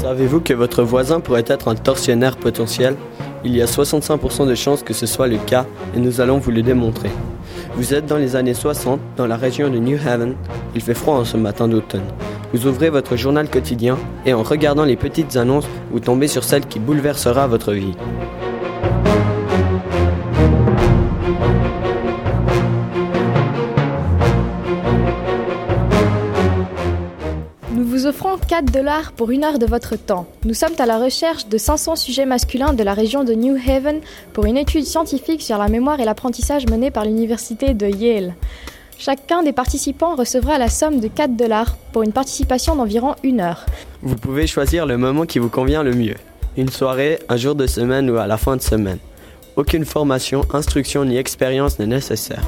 Savez-vous que votre voisin pourrait être un tortionnaire potentiel? Il y a 65% de chances que ce soit le cas et nous allons vous le démontrer. Vous êtes dans les années 60, dans la région de New Haven. Il fait froid en ce matin d'automne. Vous ouvrez votre journal quotidien et en regardant les petites annonces, vous tombez sur celle qui bouleversera votre vie. Nous vous offrons 4 dollars pour une heure de votre temps. Nous sommes à la recherche de 500 sujets masculins de la région de New Haven pour une étude scientifique sur la mémoire et l'apprentissage menée par l'université de Yale. Chacun des participants recevra la somme de 4 dollars pour une participation d'environ une heure. Vous pouvez choisir le moment qui vous convient le mieux. Une soirée, un jour de semaine ou à la fin de semaine. Aucune formation, instruction ni expérience n'est nécessaire.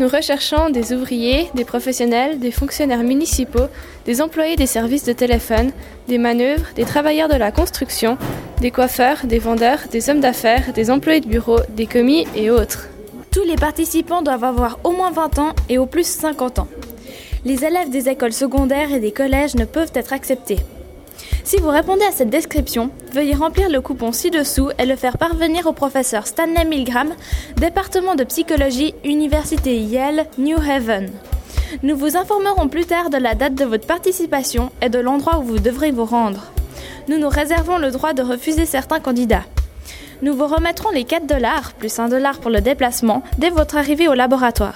Nous recherchons des ouvriers, des professionnels, des fonctionnaires municipaux, des employés des services de téléphone, des manœuvres, des travailleurs de la construction, des coiffeurs, des vendeurs, des hommes d'affaires, des employés de bureau, des commis et autres. Tous les participants doivent avoir au moins 20 ans et au plus 50 ans. Les élèves des écoles secondaires et des collèges ne peuvent être acceptés. Si vous répondez à cette description, veuillez remplir le coupon ci-dessous et le faire parvenir au professeur Stanley Milgram, département de psychologie, Université Yale, New Haven. Nous vous informerons plus tard de la date de votre participation et de l'endroit où vous devrez vous rendre. Nous nous réservons le droit de refuser certains candidats. Nous vous remettrons les 4 dollars plus 1 dollar pour le déplacement dès votre arrivée au laboratoire.